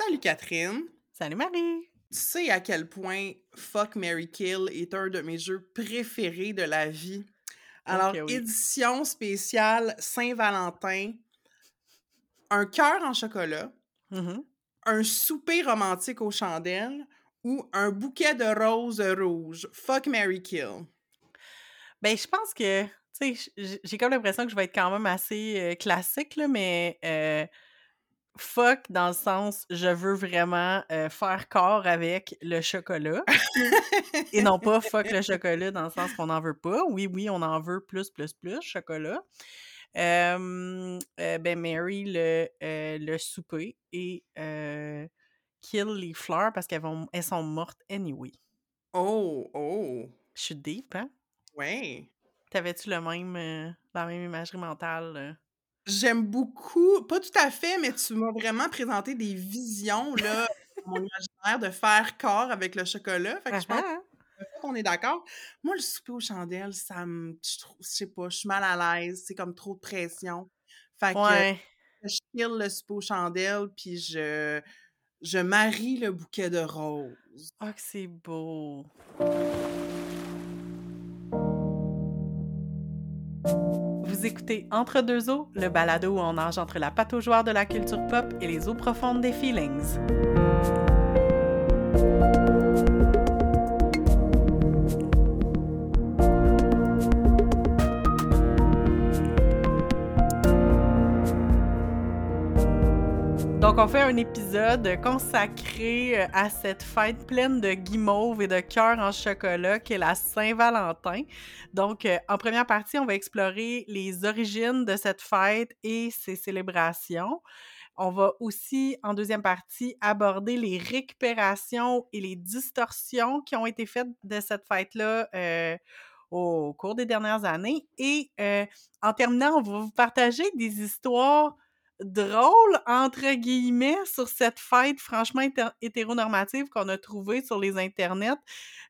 Salut Catherine. Salut Marie. Tu sais à quel point Fuck Mary Kill est un de mes jeux préférés de la vie. Alors, oui. édition spéciale Saint-Valentin, un cœur en chocolat, Mhm. un souper romantique aux chandelles ou un bouquet de roses rouges. Fuck Mary Kill. Ben, je pense que, tu sais, j'ai comme l'impression que je vais être quand même assez euh, classique, là, mais euh, fuck dans le sens, je veux vraiment euh, faire corps avec le chocolat. Et non pas fuck le chocolat dans le sens qu'on n'en veut pas. Oui, oui, on en veut plus, plus, plus, chocolat. Euh, euh, ben, Mary, le, euh, le souper et kill les fleurs parce qu'elles vont, elles sont mortes anyway. Oh, oh, Je suis deep, hein? ouais. T'avais-tu le même, la même imagerie mentale? J'aime beaucoup, pas tout à fait, mais tu m'as vraiment présenté des visions, là, mon imaginaire de faire corps avec le chocolat. Fait que je pense qu'on est d'accord. Moi, le souper aux chandelles, ça me. Je sais pas, je suis mal à l'aise, c'est comme trop de pression. Fait que Ouais. je kill le souper aux chandelles, puis je. Je marie le bouquet de roses. Ah, que c'est beau. Écoutez Entre deux eaux, le balado où on nage entre la pataugeoire de la culture pop et les eaux profondes des feelings. Donc, on fait un épisode consacré euh, à cette fête pleine de guimauve et de cœurs en chocolat qu'est la Saint-Valentin. Donc, euh, en première partie, on va explorer les origines de cette fête et ses célébrations. On va aussi, en deuxième partie, aborder les récupérations et les distorsions qui ont été faites de cette fête-là euh, au cours des dernières années. Et en terminant, on va vous partager des histoires drôles, entre guillemets, sur cette fête franchement hété- hétéronormative qu'on a trouvée sur les internets.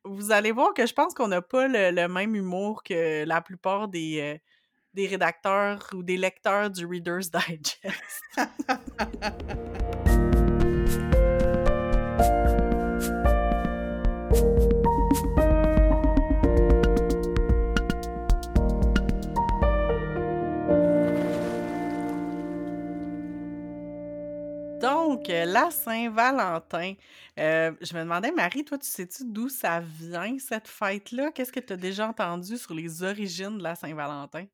Vous allez voir que je pense qu'on n'a pas le, même humour que la plupart euh, des rédacteurs ou des lecteurs du Reader's Digest. Donc, euh, la Saint-Valentin. Euh, je me demandais, Marie, toi, tu sais-tu d'où ça vient, cette fête-là? Qu'est-ce que tu as déjà entendu sur les origines de la Saint-Valentin?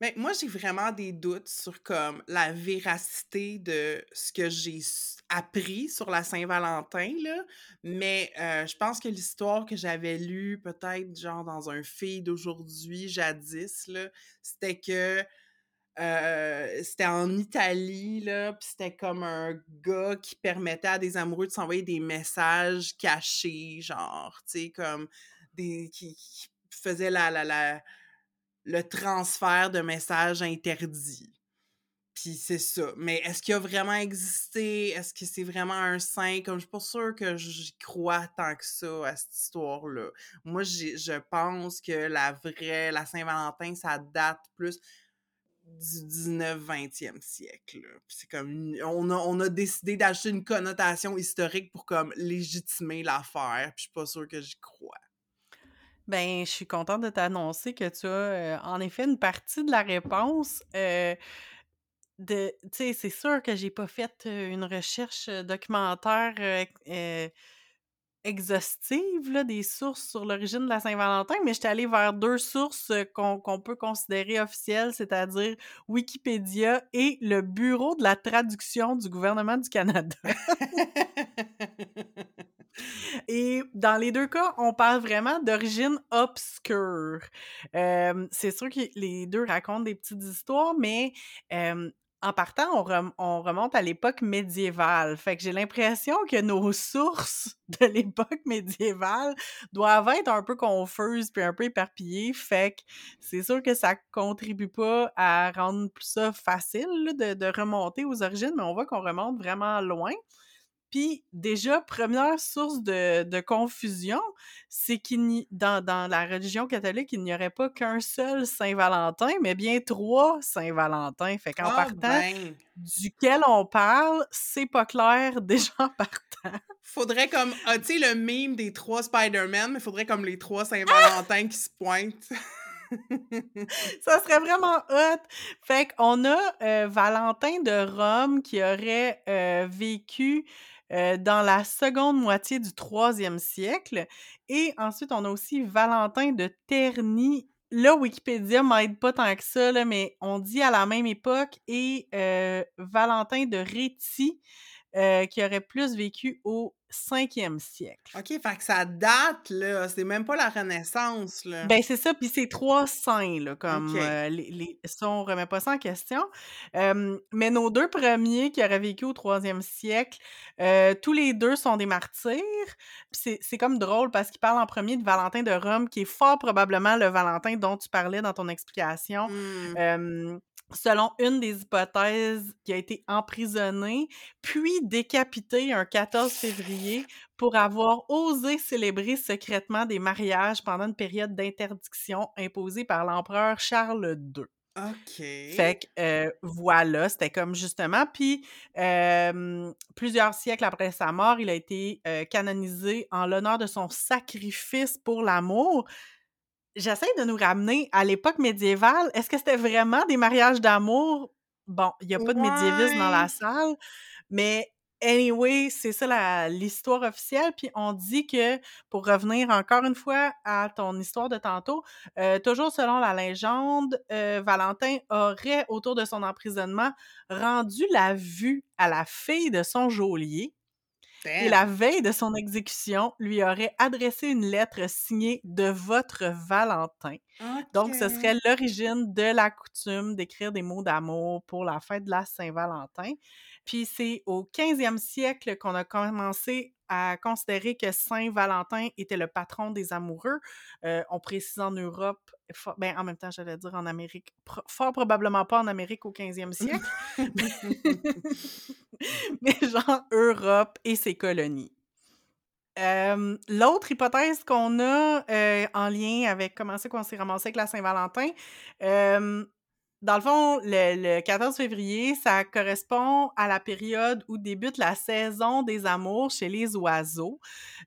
Mais moi, j'ai vraiment des doutes sur comme la véracité de ce que j'ai appris sur la Saint-Valentin, là. Mais euh, je pense que l'histoire que j'avais lue, peut-être genre dans un feed d'aujourd'hui, jadis, là, c'était que euh, c'était en Italie, là, puis c'était comme un gars qui permettait à des amoureux de s'envoyer des messages cachés, genre, tu sais, comme des... qui, faisait la, la, la, le transfert de messages interdits. Puis c'est ça. Mais est-ce qu'il a vraiment existé? Est-ce que c'est vraiment un saint? Comme je suis pas sûre que j'y crois tant que ça à cette histoire-là. Moi, je pense que la vraie, la Saint-Valentin, ça date plus du 19-20e siècle. c'est comme, on a, on a décidé d'acheter une connotation historique pour comme légitimer l'affaire. Puis je suis pas sûre que j'y crois. Ben, je suis contente de t'annoncer que tu as, euh, en effet, une partie de la réponse. euh, de, sais, c'est sûr que j'ai pas fait euh, une recherche documentaire exhaustive là, des sources sur l'origine de la Saint-Valentin, mais j'étais allée vers deux sources euh, qu'on peut considérer officielles, c'est-à-dire Wikipédia et le Bureau de la traduction du gouvernement du Canada. Et dans les deux cas, on parle vraiment d'origine obscure. Euh, c'est sûr que les deux racontent des petites histoires, mais euh, en partant, on, rem- on remonte à l'époque médiévale. Fait que j'ai l'impression que nos sources de l'époque médiévale doivent être un peu confuses puis un peu éparpillées. Fait que c'est sûr que ça contribue pas à rendre ça facile de remonter aux origines, mais on voit qu'on remonte vraiment loin. Puis déjà, première source de, de confusion, c'est qu'il dans, dans la religion catholique, il n'y aurait pas qu'un seul Saint-Valentin, mais bien trois Saint-Valentin. Fait qu'en Ah partant, ben! duquel on parle, c'est pas clair déjà en partant. Faudrait comme, ah, tu sais, le meme des trois Spider-Man, mais faudrait comme les trois Saint-Valentin qui se pointent. Ça serait vraiment hot! Fait qu'on a euh, Valentin de Rome qui aurait euh, vécu euh, dans la seconde moitié du troisième siècle. Et ensuite, on a aussi Valentin de Terni. Là, Wikipédia m'aide pas tant que ça, mais on dit à la même époque. Et euh, Valentin de Réti euh, qui aurait plus vécu au 5e siècle. OK, fait que ça date, là. C'est même pas la Renaissance, là. Ben, c'est ça, puis c'est trois saints, là, comme euh, les, les, ça, on remet pas ça en question. Euh, mais nos deux premiers qui auraient vécu au troisième siècle, euh, tous les deux sont des martyrs. Puis c'est, comme drôle parce qu'ils parlent en premier de Valentin de Rome, qui est fort probablement le Valentin dont tu parlais dans ton explication. Hmm. Selon une des hypothèses, qui a été emprisonné, puis décapité un 14 février pour avoir osé célébrer secrètement des mariages pendant une période d'interdiction imposée par l'empereur Charles II. OK. Fait que euh, voilà, c'était comme justement. Puis euh, plusieurs siècles après sa mort, il a été euh, canonisé en l'honneur de son sacrifice pour l'amour. J'essaie de nous ramener à l'époque médiévale. Est-ce que c'était vraiment des mariages d'amour? Bon, il n'y a pas de médiévisme dans la salle, mais anyway, c'est ça l'histoire officielle. Puis on dit que, pour revenir encore une fois à ton histoire de tantôt, euh, toujours selon la légende, euh, Valentin aurait, autour de son emprisonnement, rendu la vue à la fille de son geôlier et la veille de son exécution, lui aurait adressé une lettre signée de votre Valentin. Donc, ce serait l'origine de la coutume d'écrire des mots d'amour pour la fête de la Saint-Valentin. Puis c'est au 15e siècle qu'on a commencé à considérer que Saint-Valentin était le patron des amoureux. Euh, on précise en Europe, ben, en même temps, j'allais dire en Amérique, fort probablement pas en Amérique au 15e siècle, mais genre Europe et ses colonies. Euh, L'autre hypothèse qu'on a euh, en lien avec comment c'est qu'on s'est ramassé avec la Saint-Valentin, euh, dans le fond, le, le 14 février, ça correspond à la période où débute la saison des amours chez les oiseaux.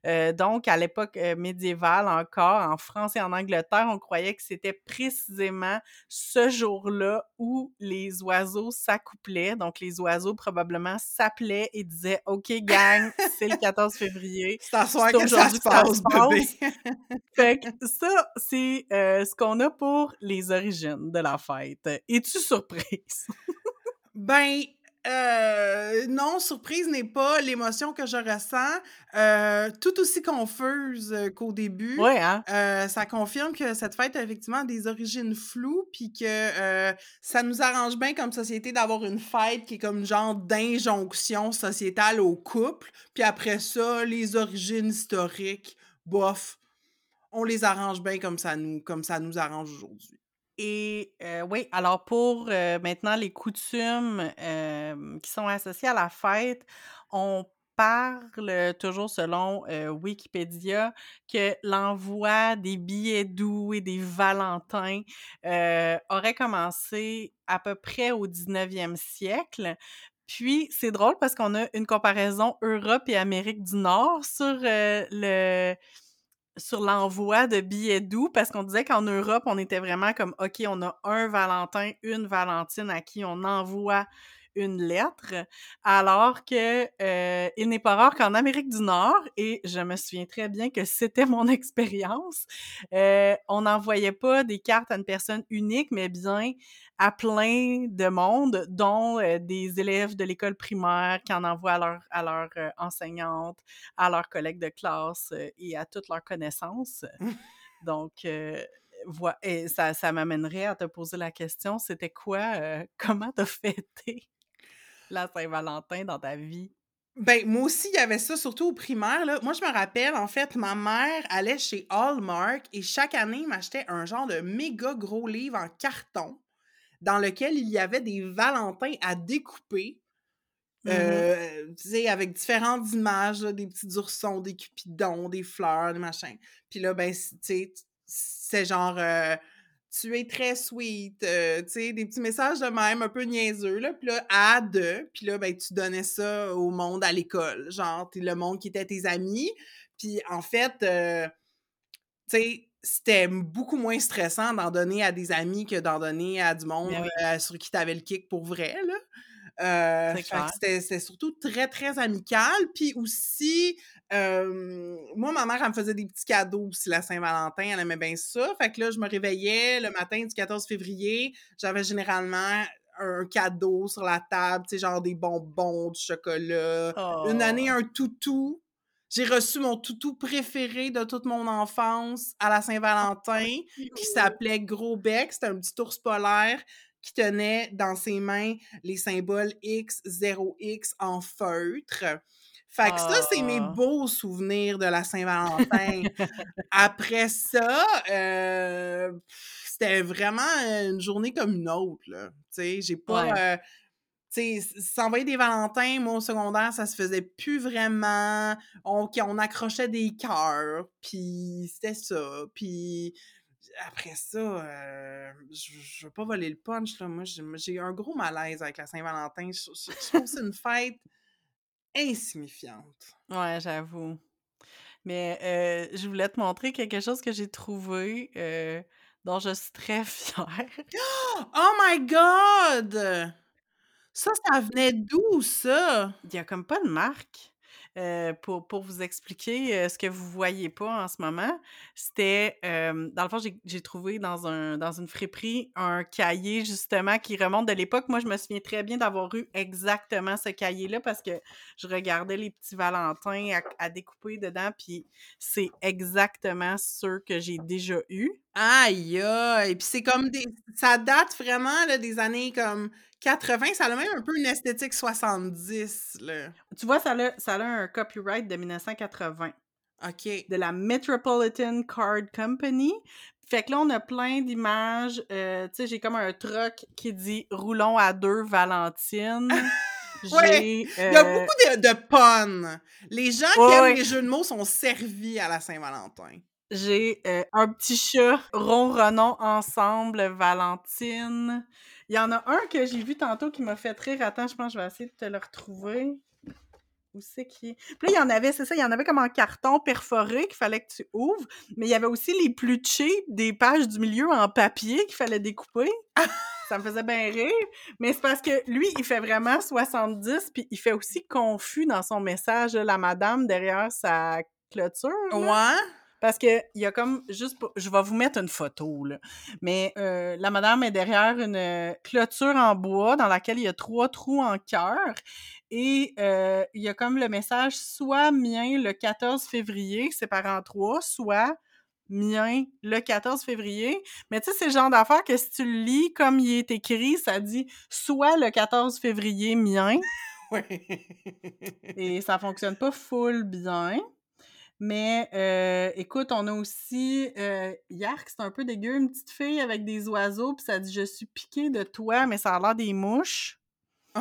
Euh, donc, à l'époque euh, médiévale encore, en France et en Angleterre, on croyait que c'était précisément ce jour-là où les oiseaux s'accouplaient. Donc, les oiseaux probablement s'appelaient et disaient « OK, gang, c'est le 14 février. C'est ça aujourd'hui se que ça passe, se passe. bébé. » Fait que ça, c'est euh, ce qu'on a pour les origines de la fête. Es-tu surprise? Ben, euh, non, surprise n'est pas l'émotion que je ressens. Euh, tout aussi confuse euh, qu'au début. Ouais, hein? Euh, ça confirme que cette fête a effectivement des origines floues, puis que ça nous arrange bien comme société d'avoir une fête qui est comme genre d'injonction sociétale au couple, puis après ça, les origines historiques, bof, on les arrange bien comme ça nous, comme ça nous arrange aujourd'hui. Et euh, oui, alors pour euh, maintenant les coutumes euh, qui sont associées à la fête, on parle toujours selon Wikipédia que l'envoi des billets doux et des valentins aurait commencé à peu près au 19e siècle. Puis c'est drôle parce qu'on a une comparaison Europe et Amérique du Nord sur le sur l'envoi de billets doux parce qu'on disait qu'en Europe, on était vraiment comme OK, on a un Valentin, une Valentine à qui on envoie une lettre, alors que euh, il n'est pas rare qu'en Amérique du Nord, et je me souviens très bien que c'était mon expérience, euh, on n'envoyait pas des cartes à une personne unique, mais bien à plein de monde, dont euh, des élèves de l'école primaire qui en envoient à leur, à leur euh, enseignante, à leurs collègues de classe euh, et à toutes leurs connaissances. Donc, voilà, et ça, ça m'amènerait à te poser la question, c'était quoi, comment t'as fêté la Saint-Valentin dans ta vie? Ben, moi aussi, il y avait ça, surtout au primaire. Là. Moi, je me rappelle, en fait, ma mère allait chez Hallmark et chaque année m'achetait un genre de méga gros livre en carton dans lequel il y avait des Valentins à découper. euh, tu sais, avec différentes images, des petits oursons, des cupidons, des fleurs, des machins. Puis là, ben, tu sais, c'est genre euh, tu es très sweet, euh, tu sais, des petits messages de même, un peu niaiseux, là. Puis là, à deux, puis là, ben, tu donnais ça au monde à l'école. Genre, le monde qui était tes amis. Puis en fait, euh, tu sais, c'était beaucoup moins stressant d'en donner à des amis que d'en donner à du monde Ben sur qui t'avais le kick pour vrai, là. Euh, c'était surtout très, très amical. Puis aussi, moi, ma mère, elle me faisait des petits cadeaux aussi la Saint-Valentin. Elle aimait bien ça. Fait que là, je me réveillais le matin du 14 février. J'avais généralement un cadeau sur la table, tu sais, genre des bonbons, du chocolat. Une année, oh. un toutou. J'ai reçu mon toutou préféré de toute mon enfance à la Saint-Valentin, qui s'appelait Gros Bec. C'était un petit ours polaire qui tenait dans ses mains les symboles X, 0X en feutre. Fait que ça, c'est mes ah. beaux souvenirs de la Saint-Valentin. Après ça, euh, c'était vraiment une journée comme une autre, là. Tu sais, j'ai pas... Euh, s'envoyer des Valentins, moi, au secondaire, ça se faisait plus vraiment. On, on accrochait des cœurs, puis c'était ça. Puis après ça, euh, je, veux pas voler le punch, là. Moi, j'ai eu un gros malaise avec la Saint-Valentin. Je, trouve que c'est une fête insignifiante. Ouais, j'avoue. Mais euh, je voulais te montrer quelque chose que j'ai trouvé euh, dont je suis très fière. Oh my god! Ça, ça venait d'où, ça? Il y a comme pas de marque. Euh, pour, pour, vous expliquer euh, ce que vous voyez pas en ce moment, c'était, euh, dans le fond, j'ai trouvé dans, un, dans une friperie un cahier justement qui remonte de l'époque. Moi, je me souviens très bien d'avoir eu exactement ce cahier-là parce que je regardais les petits Valentins à, à découper dedans, puis c'est exactement ceux que j'ai déjà eu. Aïe, aïe! Puis c'est comme des. Ça date vraiment là, des années comme 80, ça a même un peu une esthétique 70. Là. Tu vois, ça a, ça a un copyright de 1980. OK. De la Metropolitan Card Company. Fait que là, on a plein d'images. Euh, tu sais, j'ai comme un truc qui dit Roulons à deux Valentine. ouais, il y a euh, beaucoup de, de puns. Les gens qui aiment les jeux de mots sont servis à la Saint-Valentin. J'ai euh, un petit chat ronronnons ensemble, Valentine. Il y en a un que j'ai vu tantôt qui m'a fait rire. Attends, je pense que je vais essayer de te le retrouver. Où c'est qui est? Puis là, il y en avait, c'est ça, il y en avait comme en carton perforé qu'il fallait que tu ouvres. Mais il y avait aussi les plus cheap des pages du milieu en papier qu'il fallait découper. ça me faisait bien rire. Mais c'est parce que lui, il fait vraiment 70, puis il fait aussi confus dans son message, la madame derrière sa clôture. Ouais. Parce que il y a comme juste je vais vous mettre une photo là. Mais euh, la madame est derrière une euh, clôture en bois dans laquelle il y a trois trous en cœur et euh, il y a comme le message soit mien le 14 février, c'est en trois, soit mien le 14 février. Mais tu sais, c'est le genre d'affaire que si tu le lis comme il est écrit, ça dit soit le 14 février mien. Oui. et ça fonctionne pas full bien. Mais euh, écoute, on a aussi euh, Yark, c'est un peu dégueu, une petite fille avec des oiseaux, puis ça dit Je suis piquée de toi, mais ça a l'air des mouches.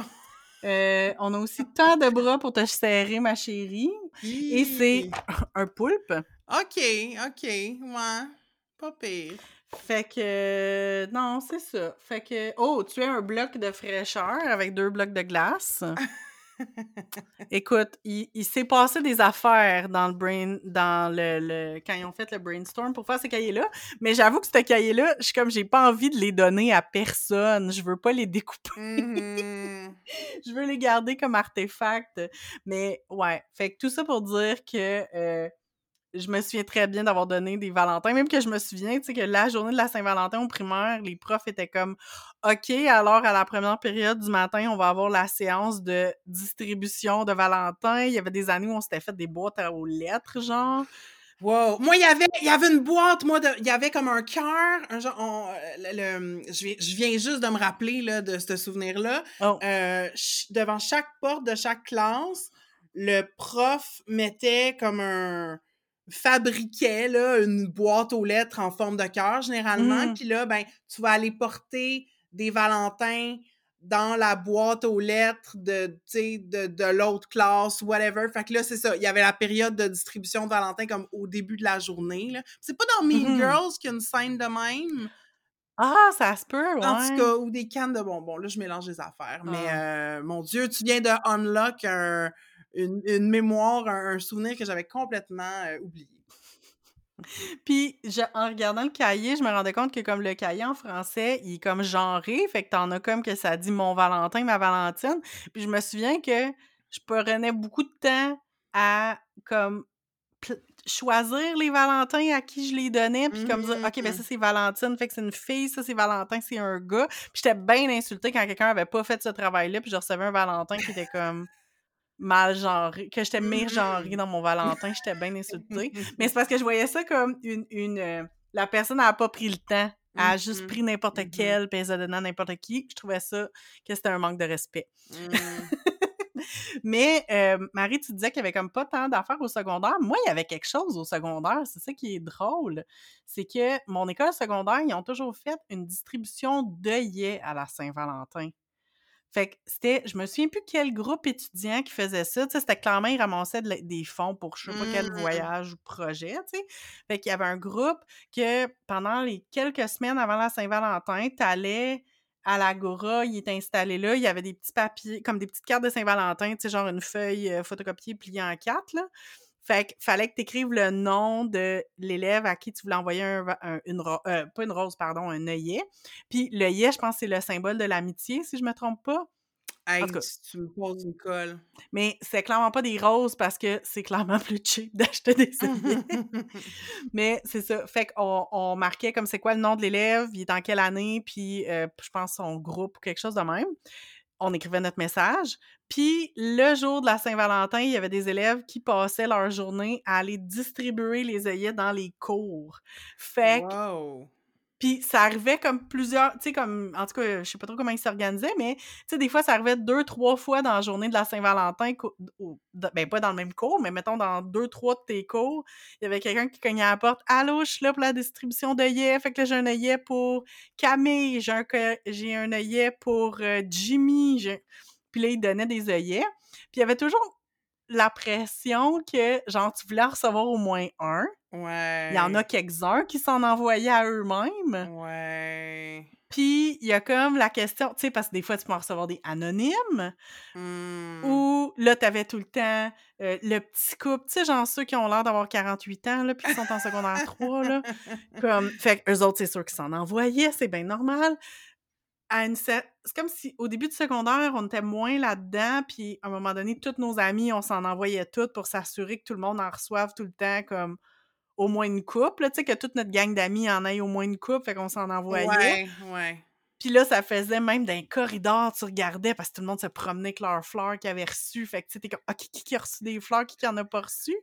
Euh, on a aussi tant de bras pour te serrer, ma chérie. Et c'est un poulpe. OK, OK, ouais. Pas pire. Fait que non, c'est ça. Fait que oh, tu as un bloc de fraîcheur avec deux blocs de glace. Écoute, il, s'est passé des affaires dans le brain, dans le, quand ils ont fait le brainstorm pour faire ces cahiers-là. Mais j'avoue que ce cahier-là, je suis comme j'ai pas envie de les donner à personne. Je veux pas les découper. Mmh je veux les garder comme artefacts. Mais ouais, fait que tout ça pour dire que euh, je me souviens très bien d'avoir donné des Valentins, même que je me souviens, tu sais, que la journée de la Saint-Valentin au primaire, les profs étaient comme OK, alors à la première période du matin, on va avoir la séance de distribution de Valentin. Il y avait des années où on s'était fait des boîtes aux lettres, genre. Wow! Moi, il y avait, il y avait une boîte, moi, il y avait comme un cœur, un genre, le, je, viens, je, viens, juste de me rappeler, là, de ce souvenir-là. Oh. Euh, devant chaque porte de chaque classe, le prof mettait comme un, fabriquait là, une boîte aux lettres en forme de cœur généralement. Mmh. Puis là, ben, tu vas aller porter des Valentins dans la boîte aux lettres de, de, de l'autre classe, whatever. Fait que là, c'est ça. Il y avait la période de distribution de Valentin comme au début de la journée. C'est pas dans Mean Mmh Girls qu'il y a une scène de même? Ah, ça se peut, ouais. En tout cas, ou des cannes de bonbons. Là, je mélange les affaires. Mais Ah. euh, mon Dieu, tu viens de unlock un- une, une mémoire, un, un souvenir que j'avais complètement euh, oublié. Puis, je- en regardant le cahier, je me rendais compte que comme le cahier en français, il est comme genré, fait que t'en as comme que ça dit mon Valentin, ma Valentine. Puis je me souviens que je prenais beaucoup de temps à comme choisir les Valentins à qui je les donnais, puis comme dire, ok, ben ça c'est Valentine, fait que c'est une fille, ça c'est Valentin, c'est un gars. Puis j'étais bien insultée quand quelqu'un avait pas fait ce travail-là, puis je recevais un Valentin qui était comme mal genré, que j'étais mégenrée dans mon Valentin, j'étais bien insultée. Mais c'est parce que je voyais ça comme une. une euh, la personne n'a pas pris le temps. Elle a juste Mhm. pris n'importe Mhm. quel, puis elle a donné n'importe qui. Je trouvais ça que c'était un manque de respect. Mais euh, Marie, tu disais qu'il y avait comme pas tant d'affaires au secondaire. Moi, il y avait quelque chose au secondaire. C'est ça qui est drôle. C'est que mon école secondaire, ils ont toujours fait une distribution d'œillets à la Saint-Valentin. Fait que c'était, je me souviens plus quel groupe étudiant qui faisait ça. Tu sais, c'était clairement, ils ramassaient de la- des fonds pour je sais pas quel Mm. voyage ou projet, tu sais. Fait qu'il y avait un groupe que pendant les quelques semaines avant la Saint-Valentin, t'allais à l'Agora, il était installé là, il y avait des petits papiers, comme des petites cartes de Saint-Valentin, tu sais, genre une feuille photocopiée pliée en quatre, là. Fait qu'il fallait que tu écrives le nom de l'élève à qui tu voulais envoyer un, une rose, pas une rose, pardon, un œillet. Puis l'œillet, je pense que c'est le symbole de l'amitié, si je me trompe pas. Hey, En tout cas. tu, tu me poses une colle. Mais c'est clairement pas des roses parce que c'est clairement plus cheap d'acheter des œillets. Mais c'est ça. Fait qu'on on marquait comme c'est quoi le nom de l'élève, il est en quelle année, puis euh, je pense son groupe ou quelque chose de même. On écrivait notre message. Puis le jour de la Saint-Valentin, il y avait des élèves qui passaient leur journée à aller distribuer les œillets dans les cours. Fait. Puis ça arrivait comme plusieurs, tu sais, comme, en tout cas, je sais pas trop comment ils s'organisaient, mais, tu sais, des fois, ça arrivait deux, trois fois dans la journée de la Saint-Valentin, ben, pas dans le même cours, mais mettons dans deux, trois de tes cours, il y avait quelqu'un qui cognait à la porte. Allô, je suis là pour la distribution d'œillets. Fait que là, j'ai un œillet pour Camille, j'ai un, œillet pour euh, Jimmy. Puis là, il donnait des œillets. Puis il y avait toujours la pression que, genre, tu voulais en recevoir au moins un. Ouais. Il y en a quelques-uns qui s'en envoyaient à eux-mêmes. Ouais. Puis, il y a comme la question, tu sais, parce que des fois, tu peux en recevoir des anonymes, Hmm. ou là, t'avais tout le temps euh, le petit couple, tu sais, genre ceux qui ont l'air d'avoir 48 ans, là, puis qui sont en secondaire 3, là. Comme, fait eux autres, c'est sûr qu'ils s'en envoyaient, c'est bien normal. À une cer- C'est comme si, au début du secondaire, on était moins là-dedans, puis à un moment donné, tous nos amis, on s'en envoyait toutes pour s'assurer que tout le monde en reçoive tout le temps, comme au moins une couple, là, tu sais, que toute notre gang d'amis en ait au moins une couple, fait qu'on s'en envoyait. Ouais, ouais. Puis là, ça faisait même d'un corridor, tu regardais parce que tout le monde se promenait avec leurs fleurs qu'ils avaient reçues. Fait que tu sais, t'es comme, ah, qui a reçu des fleurs, qui, qui en a pas reçu?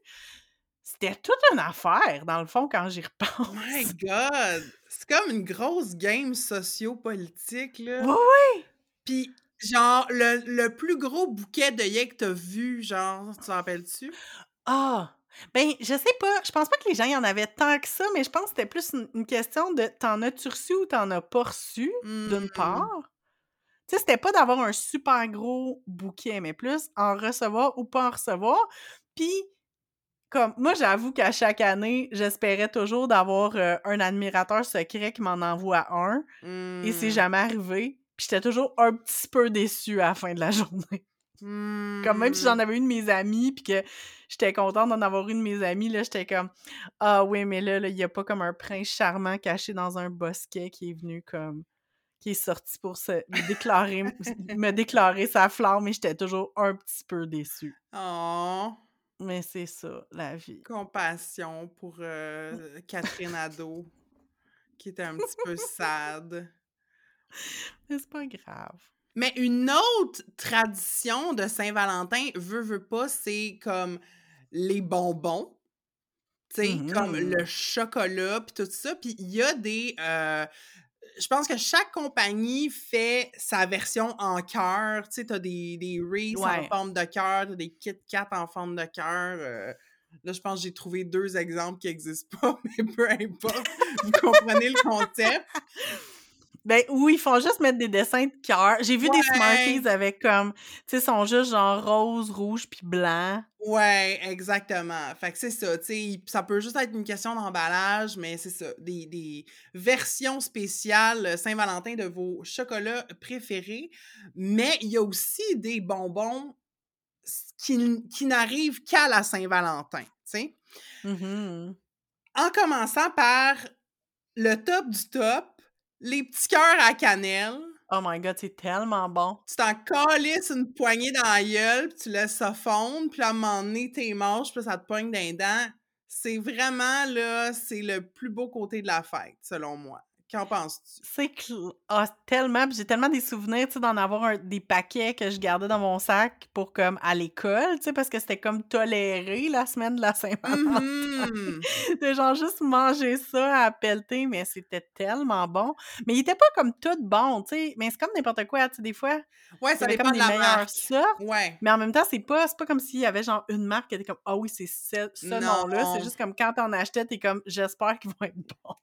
C'était toute une affaire, dans le fond, quand j'y repense. Oh my God! C'est comme une grosse game socio-politique, là. Oui, oui! Puis, genre, le, le plus gros bouquet d'œillets que t'as vu, genre, tu t'en rappelles-tu? Ah! Ben, je sais pas. Je pense pas que les gens y en avaient tant que ça, mais je pense que c'était plus une, une question de t'en as-tu reçu ou t'en as pas reçu, d'une Hmm. part. Tu sais, c'était pas d'avoir un super gros bouquet, mais plus en recevoir ou pas en recevoir. Puis, comme, moi, j'avoue qu'à chaque année, j'espérais toujours d'avoir euh, un admirateur secret qui m'en envoie un. Et c'est Hmm. jamais arrivé. Puis j'étais toujours un petit peu déçue à la fin de la journée. Comme même si j'en avais une de mes amies, puis que j'étais contente d'en avoir une de mes amies, là, j'étais comme Ah oui, mais là, il y a pas comme un prince charmant caché dans un bosquet qui est venu comme qui est sorti pour se me déclarer me déclarer sa flamme, mais j'étais toujours un petit peu déçue. Oh, Mais c'est ça, la vie. compassion pour euh, Catherine Ado, qui était un petit peu sad. Mais c'est pas grave. Mais une autre tradition de Saint-Valentin, veut, veut pas, c'est comme les bonbons. Tu sais, comme Mhm. le chocolat, puis tout ça. Puis il y a des... euh, je pense que chaque compagnie fait sa version en cœur. Tu sais, t'as des, des Reese en forme de cœur, t'as des Kit Kat en forme de cœur. euh, là, je pense que j'ai trouvé deux exemples qui n'existent pas, mais peu importe. Vous comprenez le concept. Ben oui, ils font juste mettre des dessins de cœur. J'ai vu des Smarties avec comme, tu sais, sont juste genre rose, rouge puis blanc. Ouais, exactement. Fait que c'est ça, tu sais, ça peut juste être une question d'emballage, mais c'est ça, des des versions spéciales, euh, Saint-Valentin de vos chocolats préférés. Mais il y a aussi des bonbons qui qui n'arrivent qu'à la Saint-Valentin, tu sais? Mhm. En commençant par le top du top, les petits cœurs à cannelle. Oh my god, c'est tellement bon. Tu t'en calisses une poignée dans la gueule, puis tu laisses ça fondre, puis à un moment donné, t'es manges, puis ça te pogne dans les dents. C'est vraiment, là, c'est le plus beau côté de la fête, selon moi. Qu'en penses-tu? C'est cl ah, tellement, j'ai tellement des souvenirs, tu sais, d'en avoir un des paquets que je gardais dans mon sac pour comme à l'école, tu sais, parce que c'était comme toléré la semaine de la Saint-Valentin. Mmh De genre juste manger ça à pelleter, mais c'était tellement bon. Mais il était pas comme tout bon, tu sais, mais c'est comme n'importe quoi, tu sais, des fois, Ouais, ça dépend comme de la marque. sortes, Ouais. mais en même temps, c'est pas pas comme s'il y avait genre une marque qui était comme: «Ah oui, c'est ce ce nom-là». C'est juste comme quand t'en achetais, t'es comme: «J'espère qu'ils vont être bons».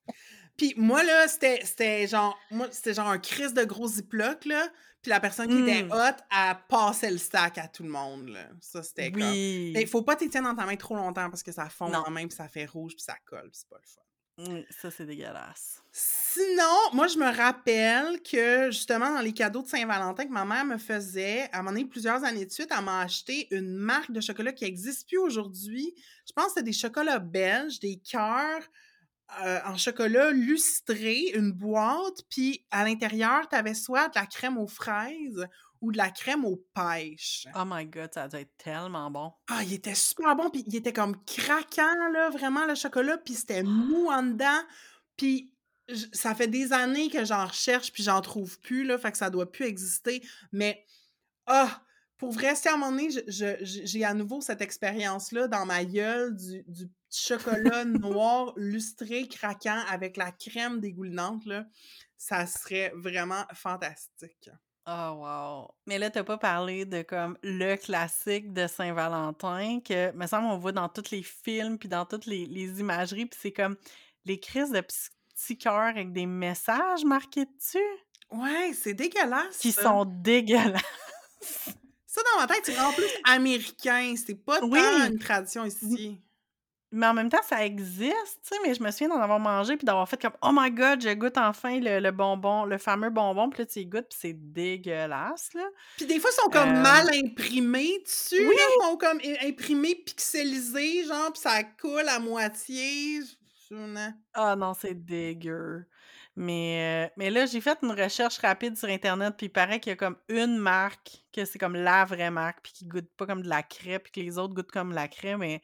Puis moi, là, c'était genre moi, genre un crise de gros ziploc, là, puis la personne qui était Mmh. hot, elle passait le stack à tout le monde, là. Ça, c'était comme Oui. mais faut pas t'y dans ta main trop longtemps parce que ça fond Non. en main, puis ça fait rouge, puis ça colle, puis c'est pas le fun. Mmh, ça, c'est dégueulasse. Sinon, moi, je me rappelle que, justement, dans les cadeaux de Saint-Valentin que ma mère me faisait, à un moment donné, plusieurs années de suite, elle m'a acheté une marque de chocolat qui n'existe plus aujourd'hui. Je pense que c'était des chocolats belges, des cœurs euh, en chocolat lustré, une boîte, puis à l'intérieur, tu avais soit de la crème aux fraises ou de la crème aux pêches. Oh my god, ça doit être tellement bon. Ah, il était super bon, puis il était comme craquant, là, vraiment, le chocolat, puis c'était mou en dedans. Puis ça fait des années que j'en recherche, puis j'en trouve plus, là, fait que ça doit plus exister. Mais, ah, pour vrai, si à un moment donné, j'ai à nouveau cette expérience-là dans ma gueule du, du chocolat noir lustré, craquant, avec la crème dégoulinante, là, ça serait vraiment fantastique. Oh wow! Mais là, t'as pas parlé de comme le classique de Saint-Valentin que, me semble, on voit dans tous les films puis dans toutes les, les imageries, puis c'est comme les crises de petits cœurs avec des messages marqués dessus Ouais, c'est dégueulasse. qui sont dégueulasses. Ça, dans ma tête, c'est en plus américain. C'est pas tant Oui. une tradition ici. Mais en même temps, ça existe, tu sais, mais je me souviens d'en avoir mangé puis d'avoir fait comme « Oh my God, je goûte enfin le, le bonbon, le fameux bonbon. » Puis là, tu y goûtes puis c'est dégueulasse, là. Puis des fois, ils sont comme Euh, mal imprimés dessus. Oui. Ils sont comme imprimés, pixelisés, genre, puis ça coule à moitié. Ah non, c'est dégueu. Mais, euh, mais là, j'ai fait une recherche rapide sur Internet, puis il paraît qu'il y a comme une marque, que c'est comme la vraie marque, puis qui goûte pas comme de la crème, puis que les autres goûtent comme la crème. Mais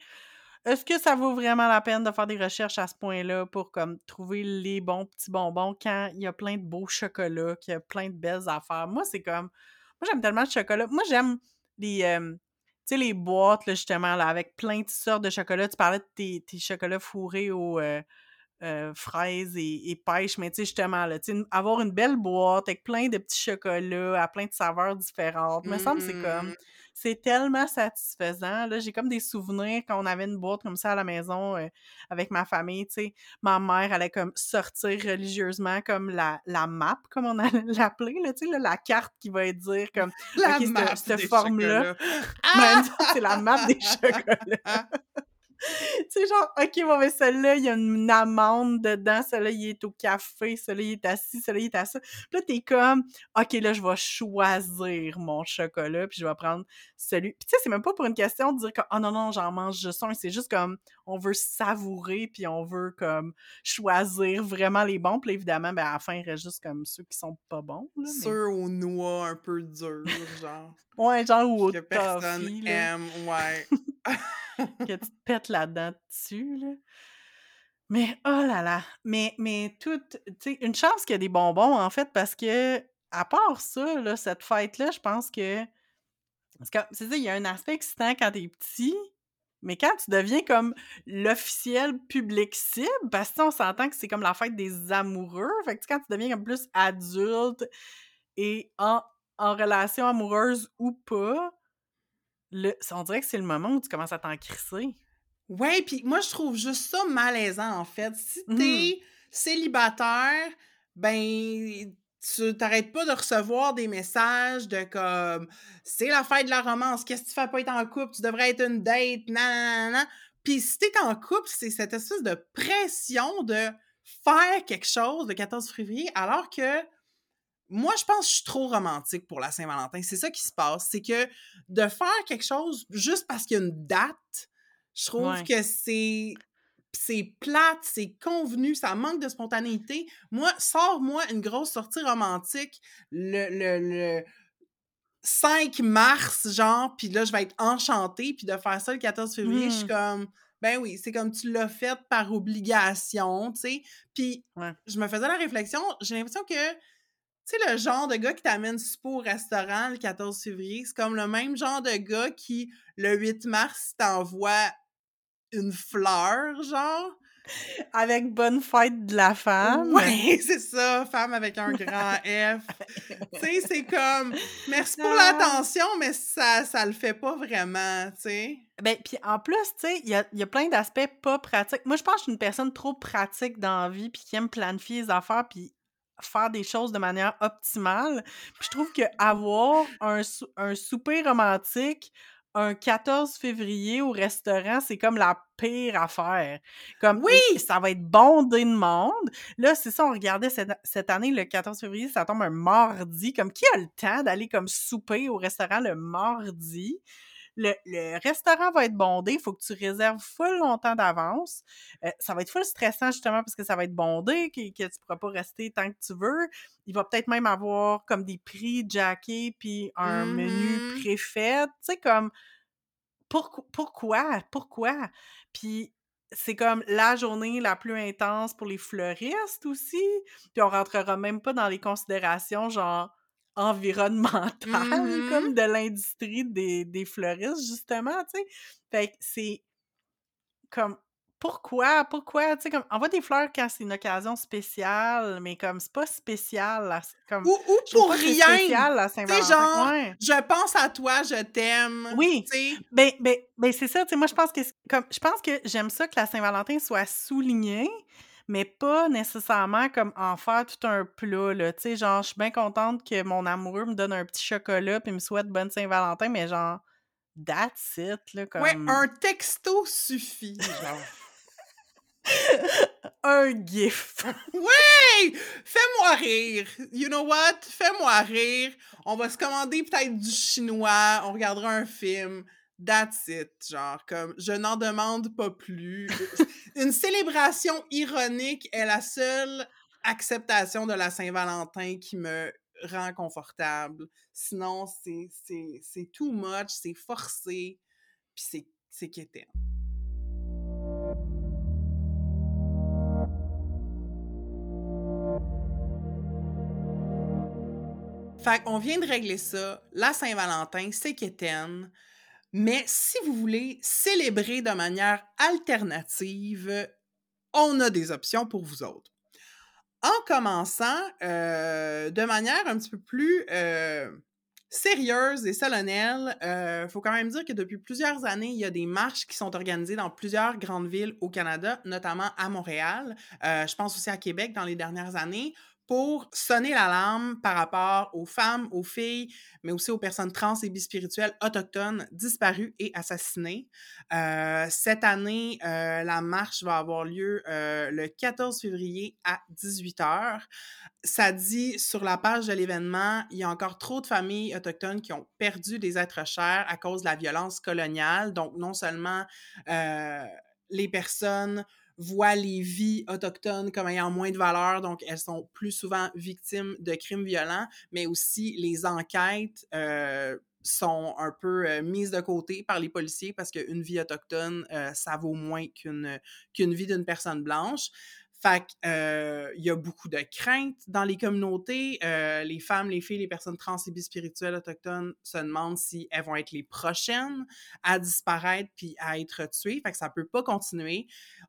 est-ce que ça vaut vraiment la peine de faire des recherches à ce point-là pour comme trouver les bons petits bonbons quand il y a plein de beaux chocolats, qu'il y a plein de belles affaires? Moi, c'est comme. Moi, j'aime tellement le chocolat. Moi, j'aime les. euh, tu sais, les boîtes, là, justement, là, avec plein de sortes de chocolats. Tu parlais de tes, tes chocolats fourrés au. euh, euh, fraises et, et pêche, mais tu sais, justement, là, une- avoir une belle boîte avec plein de petits chocolats à plein de saveurs différentes, me semble c'est comme, Mhm. c'est tellement satisfaisant, là, j'ai comme des souvenirs quand on avait une boîte comme ça à la maison euh, avec ma famille, tu sais, ma mère allait comme sortir religieusement comme la, la map, comme on allait l'appeler, là, tu sais, là, la carte qui va dire comme, La cette- map cette forme-là, Ah! c'est la map des chocolats. Tu sais, genre, OK, bon, mais celui-là, il y a une amande dedans, celui-là, il est au café, celui-là, il est assis, celui-là, il est ça. Puis là, t'es comme, OK, là, je vais choisir mon chocolat, puis je vais prendre celui. Puis tu sais, c'est même pas pour une question de dire que, oh non, non, j'en mange juste un. C'est juste comme, on veut savourer, puis on veut, comme, choisir vraiment les bons. Puis évidemment, ben, à la fin, il reste juste comme ceux qui sont pas bons. Là, mais- Sûr aux noix un peu dur, genre. Ouais, genre, ou au que personne toffee, aime, ouais. que tu te pètes là-dedans dessus, là. Mais oh là là! Mais, mais tout, tu sais, une chance qu'il y a des bonbons, en fait, parce que, à part ça, là, cette fête-là, je pense que. Parce que, c'est ça, il y a un aspect excitant quand t'es petit, mais quand tu deviens comme l'officiel public cible, parce que on s'entend que c'est comme la fête des amoureux, fait que quand tu deviens comme plus adulte et en, en relation amoureuse ou pas, le, on dirait que c'est le moment où tu commences à t'en crisser. Ouais, puis moi, je trouve juste ça malaisant, en fait. Si Mhm. t'es célibataire, ben, tu t'arrêtes pas de recevoir des messages de comme c'est la fête de la romance, qu'est-ce que tu fais pas être en couple, tu devrais être une date, nan, Puis si t'es en couple, c'est cette espèce de pression de faire quelque chose le 14 février, alors que moi, je pense que je suis trop romantique pour la Saint-Valentin. C'est ça qui se passe. C'est que de faire quelque chose juste parce qu'il y a une date, je trouve que c'est c'est plate, c'est convenu, ça manque de spontanéité. Moi, sors-moi une grosse sortie romantique le, le, 5 mars, genre, puis là, je vais être enchantée, puis de faire ça le 14 février, je suis mmh. comme, ben oui, c'est comme tu l'as fait par obligation, tu sais. Puis je me faisais la réflexion, j'ai l'impression que, tu sais, le genre de gars qui t'amène super au restaurant le 14 février, c'est comme le même genre de gars qui, le 8 mars, t'envoie une fleur, genre? Avec bonne fête de la femme. Oui, c'est ça, femme avec un grand F. tu sais, c'est comme, merci pour ah. l'attention, mais ça, ça le fait pas vraiment, tu sais. Ben, puis en plus, tu sais, il y a, y a, plein d'aspects pas pratiques. Moi, je pense que je suis une personne trop pratique dans la vie, puis qui aime planifier les affaires, puis faire des choses de manière optimale. Puis je trouve que avoir un, un souper romantique un 14 février au restaurant, c'est comme la pire affaire. Comme, oui! Ça va être bondé de monde. Là, c'est ça, on regardait cette, année, le 14 février, ça tombe un mardi. Comme, qui a le temps d'aller comme souper au restaurant le mardi? Le, restaurant va être bondé, il faut que tu réserves full longtemps d'avance. Euh, ça va être full stressant justement parce que ça va être bondé, que, que tu pourras pas rester tant que tu veux. Il va peut-être même avoir comme des prix jackés puis un menu mmh préfet. Tu sais, comme pourquoi? Pourquoi? Puis c'est comme la journée la plus intense pour les fleuristes aussi. Puis on rentrera même pas dans les considérations genre environnementales comme mmh de l'industrie des, des fleuristes, justement, tu sais. Fait que c'est comme pourquoi, pourquoi, tu sais, comme, envoie des fleurs quand c'est une occasion spéciale, mais comme, c'est pas spécial, comme... Ou, ou pour rien! Sais, genre, je pense à toi, je t'aime, Oui, ben, ben, ben, c'est ça, tu sais, moi, je pense que, comme, je pense que j'aime ça que la Saint-Valentin soit soulignée, mais pas nécessairement comme en faire tout un plat, là. Tu sais, genre, je suis bien contente que mon amoureux me donne un petit chocolat puis me souhaite bonne Saint-Valentin, mais genre, that's it, là, comme... Ouais, un texto suffit, genre. un gif. oui! Fais-moi rire. You know what? Fais-moi rire. On va se commander peut-être du chinois. On regardera un film. That's it, genre, comme, je n'en demande pas plus. Une célébration ironique est la seule acceptation de la Saint-Valentin qui me rend confortable. Sinon, c'est too much, c'est forcé, puis c'est quétaine. Fait qu'on vient de régler ça. La Saint-Valentin, c'est quétaine. Mais si vous voulez célébrer de manière alternative, on a des options pour vous autres. En commençant euh, de manière un petit peu plus euh, sérieuse et solennelle, il euh, faut quand même dire que depuis plusieurs années, il y a des marches qui sont organisées dans plusieurs grandes villes au Canada, notamment à Montréal. je pense aussi à Québec dans les dernières années pour sonner l'alarme par rapport aux femmes, aux filles, mais aussi aux personnes trans et bispirituelles autochtones disparues et assassinées. Euh, cette année, euh, la marche va avoir lieu euh, le 14 février à 18h. Ça dit sur la page de l'événement, il y a encore trop de familles autochtones qui ont perdu des êtres chers à cause de la violence coloniale. Donc, non seulement les personnes voient les vies autochtones comme ayant moins de valeur, donc elles sont plus souvent victimes de crimes violents, mais aussi les enquêtes euh, sont un peu euh, mises de côté par les policiers parce qu'une vie autochtone, euh, ça vaut moins qu'une qu'une vie d'une personne blanche. Fait qu'il y a beaucoup de craintes dans les communautés. les femmes, les filles, les personnes trans et bispirituelles autochtones se demandent si elles vont être les prochaines à disparaître puis à être tuées. Fait que ça peut pas continuer.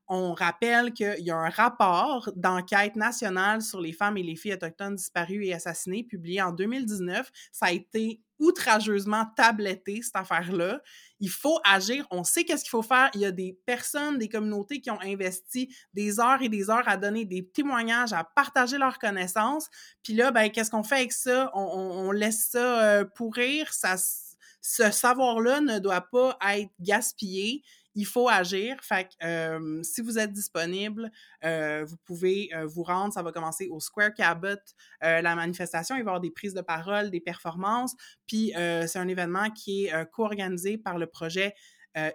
On rappelle qu'il y a un rapport d'enquête nationale sur les femmes et les filles autochtones disparues et assassinées publié en 2019. Ça a été outrageusement tabletté, cette affaire-là. Il faut agir. On sait qu'est-ce qu'il faut faire. Il y a des personnes, des communautés qui ont investi des heures et des heures à donner des témoignages, à partager leurs connaissances. Puis là, ben, qu'est-ce qu'on fait avec ça? On, laisse ça euh, pourrir. Ça, ce savoir-là ne doit pas être gaspillé il faut agir. Que si vous êtes disponible, vous pouvez vous rendre. Ça va commencer au Square Cabot. la manifestation, il va y avoir des prises de parole, des performances. Puis c'est un événement qui est co-organisé par le projet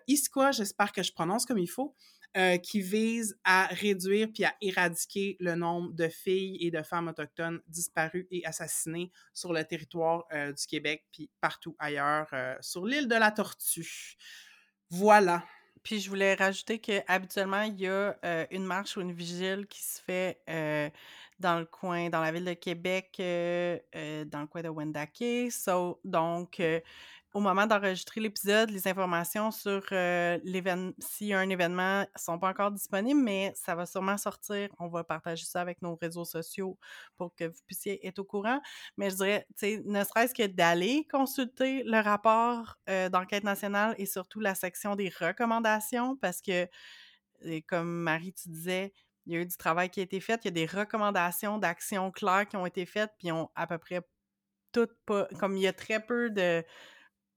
ISQUA, j'espère que je prononce comme il faut. qui vise à réduire puis à éradiquer le nombre de filles et de femmes autochtones disparues et assassinées sur le territoire du Québec puis partout ailleurs sur l'île de la Tortue. Voilà. Puis je voulais rajouter qu'habituellement, il y a une marche ou une vigile qui se fait dans le coin, dans la ville de Québec, dans le coin de Wendake. So, donc, au moment d'enregistrer l'épisode, les informations sur l'événement, s'il y a un événement, ne sont pas encore disponibles, mais ça va sûrement sortir. On va partager ça avec nos réseaux sociaux pour que vous puissiez être au courant. Mais je dirais, tu sais, ne serait-ce que d'aller consulter le rapport d'enquête nationale et surtout la section des recommandations, parce que, comme Marie, tu disais, il y a eu du travail qui a été fait, il y a des recommandations d'actions claires qui ont été faites, puis on à peu près toutes pas, comme il y a très peu de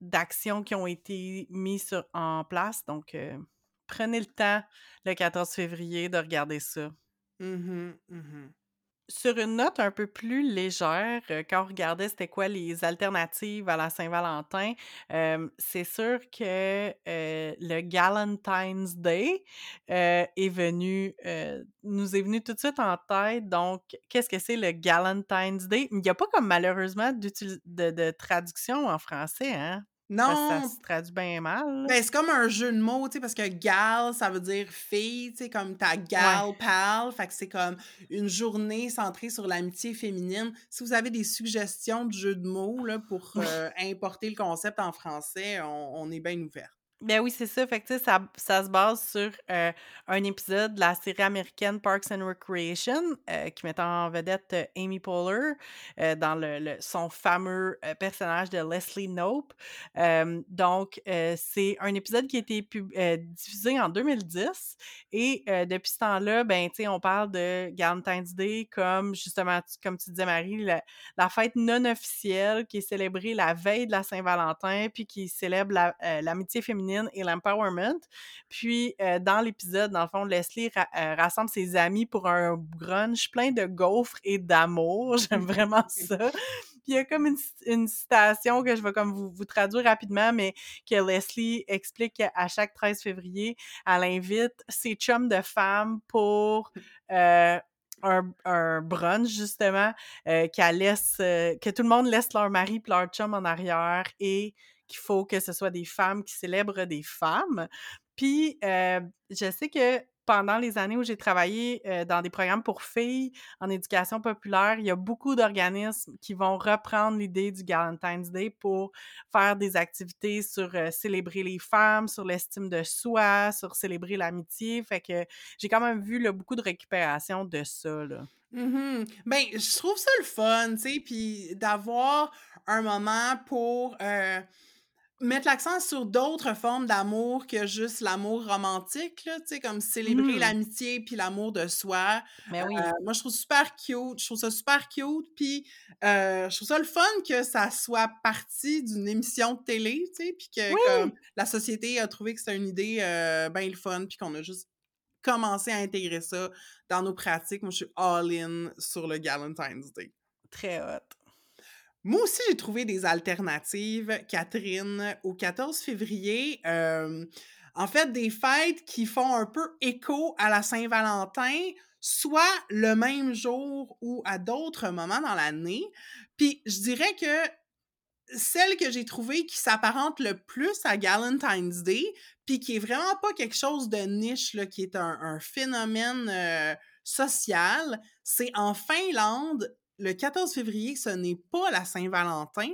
d'actions qui ont été mises en place. Donc, euh, prenez le temps le 14 février de regarder ça. Mmh mmh Sur une note un peu plus légère, euh, quand on regardait c'était quoi les alternatives à la Saint-Valentin, c'est sûr que euh, le Galentine's Day est venu, nous est venu tout de suite en tête. Donc, qu'est-ce que c'est le Galentine's Day? Il n'y a pas comme malheureusement de, de traduction en français, hein? Non! ça se traduit bien mal. Ben, c'est comme un jeu de mots, tu sais, parce que gal, ça veut dire fille, tu sais, comme ta gal pal. Fait que c'est comme une journée centrée sur l'amitié féminine. Si vous avez des suggestions de jeux de mots là, pour euh, importer le concept en français, on, on est bien ouvert. Ben oui, c'est ça. Fait que, ça, ça se base sur euh, un épisode de la série américaine Parks and Recreation euh, qui met en vedette euh, Amy Poehler dans le, son fameux personnage de Leslie Knope. donc, c'est un épisode qui a été diffusé en 2010 et depuis ce temps-là, ben, on parle de Valentine's Day comme, justement, comme tu disais, Marie, la, fête non officielle qui est célébrée la veille de la Saint-Valentin puis qui célèbre l'amitié féminine et l'empowerment. Puis, euh, dans l'épisode, dans le fond, Leslie euh, rassemble ses amis pour un brunch plein de gaufres et d'amour. J'aime vraiment ça. Puis il y a comme une, citation que je vais comme vous, traduire rapidement, mais que Leslie explique qu'à chaque 13 février, elle invite ses chums de femmes pour euh, un, brunch, justement, qu'elle laisse, que tout le monde laisse leur mari et leur chum en arrière et qu'il faut que ce soit des femmes qui célèbrent des femmes. Puis, euh, je sais que pendant les années où j'ai travaillé euh, dans des programmes pour filles en éducation populaire, il y a beaucoup d'organismes qui vont reprendre l'idée du Valentine's Day pour faire des activités sur euh, célébrer les femmes, sur l'estime de soi, sur célébrer l'amitié. Fait que j'ai quand même vu beaucoup de récupération de ça. Là. Mmh ben, je trouve ça le fun, tu sais, puis d'avoir un moment pour mettre l'accent sur d'autres formes d'amour que juste l'amour romantique, là, tu sais, comme célébrer mmh. l'amitié puis l'amour de soi. Mais ben oui. Euh, moi, je trouve super cute. Je trouve ça super cute. Puis, euh, je trouve ça le fun que ça soit partie d'une émission de télé, tu sais, puis que la société a trouvé que c'était une idée euh, bien le fun, puis qu'on a juste commencé à intégrer ça dans nos pratiques. Moi, je suis all-in sur le Valentine's Day. Très hot. Moi aussi, j'ai trouvé des alternatives, Catherine, au 14 février. en fait, des fêtes qui font un peu écho à la Saint-Valentin, soit le même jour ou à d'autres moments dans l'année. Puis je dirais que celle que j'ai trouvée qui s'apparente le plus à Valentine's Day, puis qui est vraiment pas quelque chose de niche, là, qui est un, phénomène social, c'est en Finlande, le 14 février, ce n'est pas la Saint-Valentin.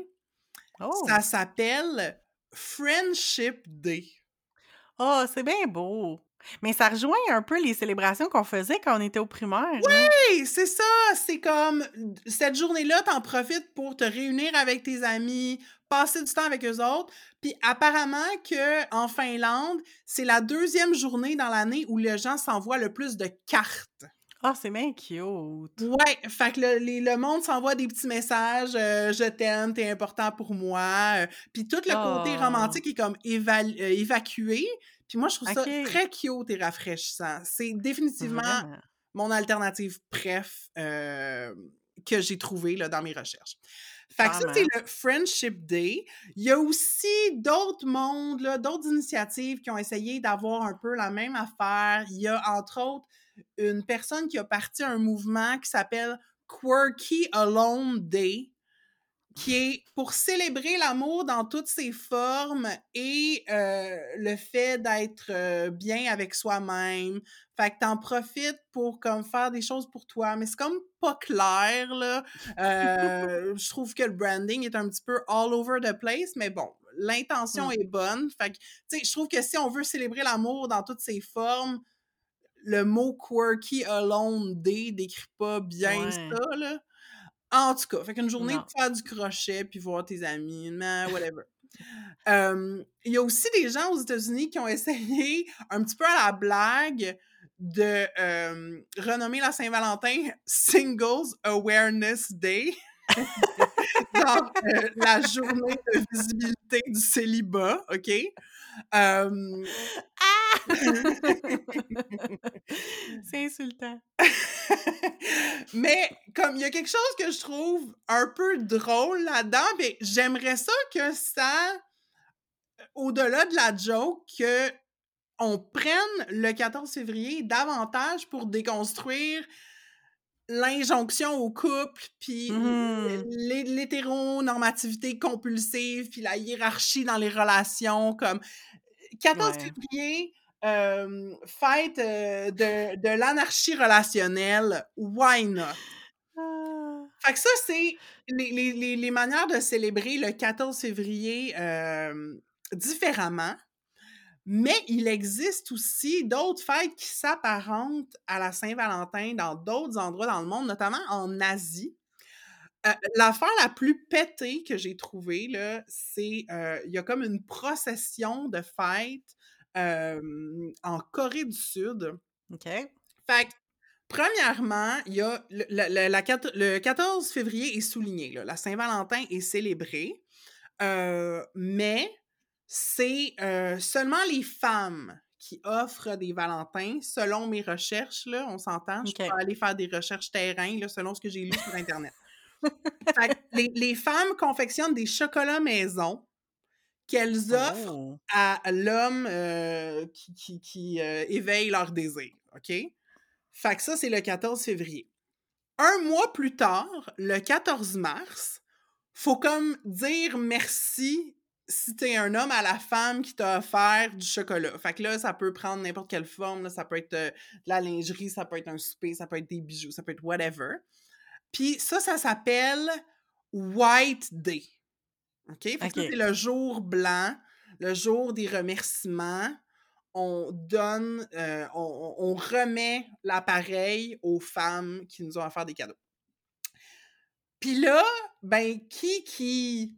Oh! Ça s'appelle Friendship Day. Oh, c'est bien beau. Mais ça rejoint un peu les célébrations qu'on faisait quand on était au primaire, là. Oui, c'est ça! C'est comme, cette journée-là, tu en profites pour te réunir avec tes amis, passer du temps avec eux autres. Puis apparemment qu'en Finlande, c'est la 2e journée dans l'année où les gens s'envoient le plus de cartes. Ah, c'est bien cute! Ouais, fait que le les le monde s'envoie des petits messages, heu: «Je t'aime, tu es important pour moi», heu, puis tout le côté Oh! romantique est comme heu, évacué. Puis moi, je trouve ça très cute et rafraîchissant. C'est définitivement Vraiment. mon alternative préf, que j'ai trouvée, là, dans mes recherches. Fait que ça, c'est le Friendship Day. Il y a aussi d'autres mondes, d'autres initiatives qui ont essayé d'avoir un peu la même affaire. Il y a, entre autres, une personne qui a parti un mouvement qui s'appelle Quirky Alone Day, qui est pour célébrer l'amour dans toutes ses formes et heu, le fait d'être, heu, bien avec soi-même. Fait que tu en profites pour comme faire des choses pour toi, mais c'est comme pas clair, là. Heu, je trouve que le branding est un petit peu all over the place, mais bon, l'intention est bonne. Fait que, tu sais, je trouve que si on veut célébrer l'amour dans toutes ses formes, le mot Quirky Alone Day décrit pas bien Ouais. ça, là. En tout cas, fait qu'une journée pour faire du crochet puis voir tes amis, mais whatever. Il y a aussi des gens aux États-Unis qui ont essayé, un petit peu à la blague, de, renommer la Saint-Valentin Singles Awareness Day. Genre, heu, la journée de visibilité du célibat, OK? Hem Ah! C'est insultant. Mais comme il y a quelque chose que je trouve un peu drôle là-dedans, mais j'aimerais ça que ça, heu, au-delà de la joke, qu'on prenne le 14 février davantage pour déconstruire l'injonction au couple, puis Mmh mh. l'hé l'hétéronormativité compulsive, puis la hiérarchie dans les relations comme 14 Ouais. février, fête, heu, de de l'anarchie relationnelle, why not? Ah! Fait que ça, c'est les les les manières de célébrer le 14 février, différemment. Mais il existe aussi d'autres fêtes qui s'apparentent à la Saint-Valentin dans d'autres endroits dans le monde, notamment en Asie. Heu, l'affaire la plus pétée que j'ai trouvée, c'est, heu, il y a comme une procession de fête, hem, en Corée du Sud. OK. Fait que, premièrement, il y a le le le la quat le 14 février est souligné, là. La Saint-Valentin est célébrée, heu, mais c'est, seulement les femmes qui offrent des valentins, selon mes recherches, là, on s'entend? Je pas allée faire des recherches terrain, là, selon ce que j'ai lu sur internet. Fait que les les femmes confectionnent des chocolats maison qu'elles offrent Oh! à l'homme, qui qui qui, éveille leur désir, OK? Fait que ça, c'est le 14 février. 1 mois plus tard, le 14 mars, faut comme dire merci si tu es un homme à la femme qui t'a offert du chocolat. Fait que là, ça peut prendre n'importe quelle forme, là, ça peut être, heu, de la lingerie, ça peut être un souper, ça peut être des bijoux, ça peut être whatever. Puis ça, ça s'appelle White Day. OK? Fait que c'est le jour blanc, le jour des remerciements. On donne, on on on remet l'appareil aux femmes qui nous ont offert des cadeaux. Puis là, ben, qui qui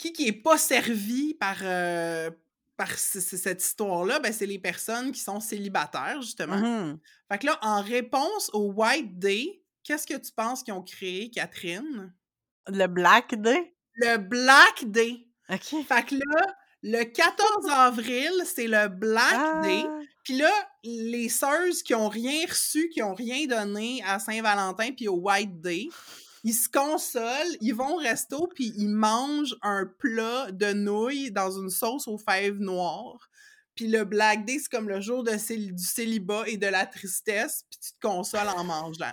qui qui est pas servi par, heu, par ce ce cette histoire-là? Ben, c'est les personnes qui sont célibataires, justement. Mmh mh. Fait que là, en réponse au White Day, qu'est-ce que tu penses qu'ils ont créé, Catherine? Le Black Day? Le Black Day. OK. Fait que là, le 14 avril, c'est le Black Day. Ah! Puis là, les seuses qui ont rien reçu, qui ont rien donné à Saint-Valentin puis au White Day, ils se consolent, ils vont au resto puis ils mangent un plat de nouilles dans une sauce aux fèves noires. Puis le Black Day, c'est comme le jour de du célibat et de la tristesse, puis tu te consoles en mangeant.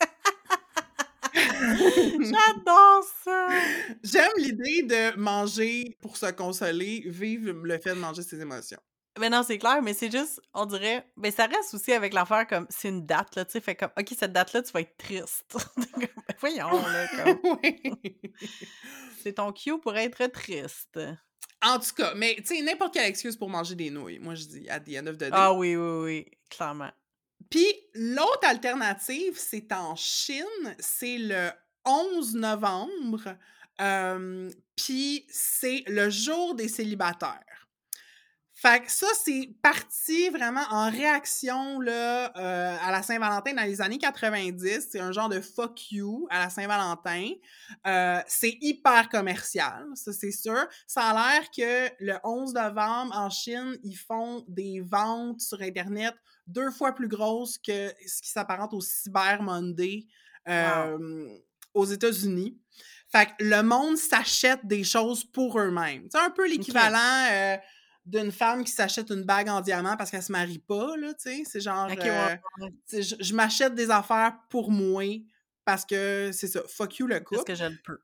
J'adore ça! J'aime l'idée de manger pour se consoler, vivre le fait de manger ses émotions. Mais non, c'est clair, mais c'est juste, on dirait mais ça reste aussi avec l'affaire comme c'est une date, là, tu sais, fait comme OK, cette date-là, tu vas être triste. Ben voyons, là, comme Oui. c'est ton cue pour être triste. En tout cas, mais tu sais, n'importe quelle excuse pour manger des nouilles, moi je dis, at the end of the day. Ah oui, oui, oui, clairement. Puis l'autre alternative, c'est en Chine, c'est le 11 novembre, euh, puis c'est le jour des célibataires. Fait que ça, c'est parti vraiment en réaction là, euh, à la Saint-Valentin dans les années 90. C'est un genre de fuck you à la Saint-Valentin. Euh, c'est hyper commercial, ça c'est sûr. Ça a l'air que le 11 novembre en Chine, ils font des ventes sur Internet deux fois plus grosses que ce qui s'apparente au Cyber Monday euh, aux États-Unis. Fait que le monde s'achète des choses pour eux-mêmes. C'est un peu l'équivalent d'une femme qui s'achète une bague en diamant parce qu'elle se marie pas, là, tu sais. C'est genre, euh, je, je m'achète des affaires pour moi parce que c'est ça, fuck you le couple. Parce que je le peux.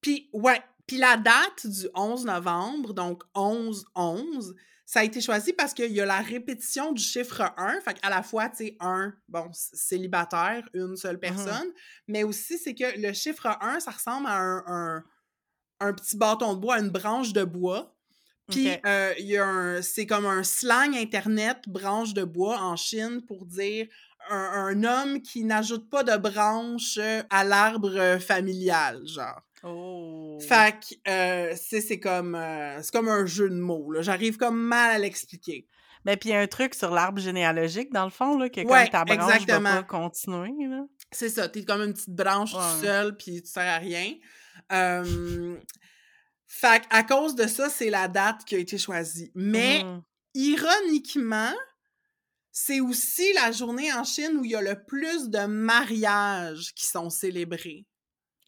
Puis, ouais, puis la date du 11 novembre, donc 11-11, ça a été choisi parce qu'il y a la répétition du chiffre 1. Fait qu'à la fois, tu sais, un, bon, célibataire, une seule Mmh personne, mais aussi, c'est que le chiffre 1, ça ressemble à un, un, un petit bâton de bois, une branche de bois. Puis, OK. euh, il y a un, c'est comme un slang internet, branche de bois en Chine pour dire un, un homme qui n'ajoute pas de branche euh, à l'arbre euh, familial, genre. Oh! Fait que euh, c'est comme, euh, comme un jeu de mots, là. J'arrive comme mal à l'expliquer. Mais puis il y a un truc sur l'arbre généalogique, dans le fond, là, que Ouais, comme ta branche exactement. va pas continuer, là. C'est ça, t'es comme une petite branche tout Ouais. seul, puis tu sers à rien. Euh, fait à cause de ça, c'est la date qui a été choisie. Mais Mhm. ironiquement, c'est aussi la journée en Chine où il y a le plus de mariages qui sont célébrés.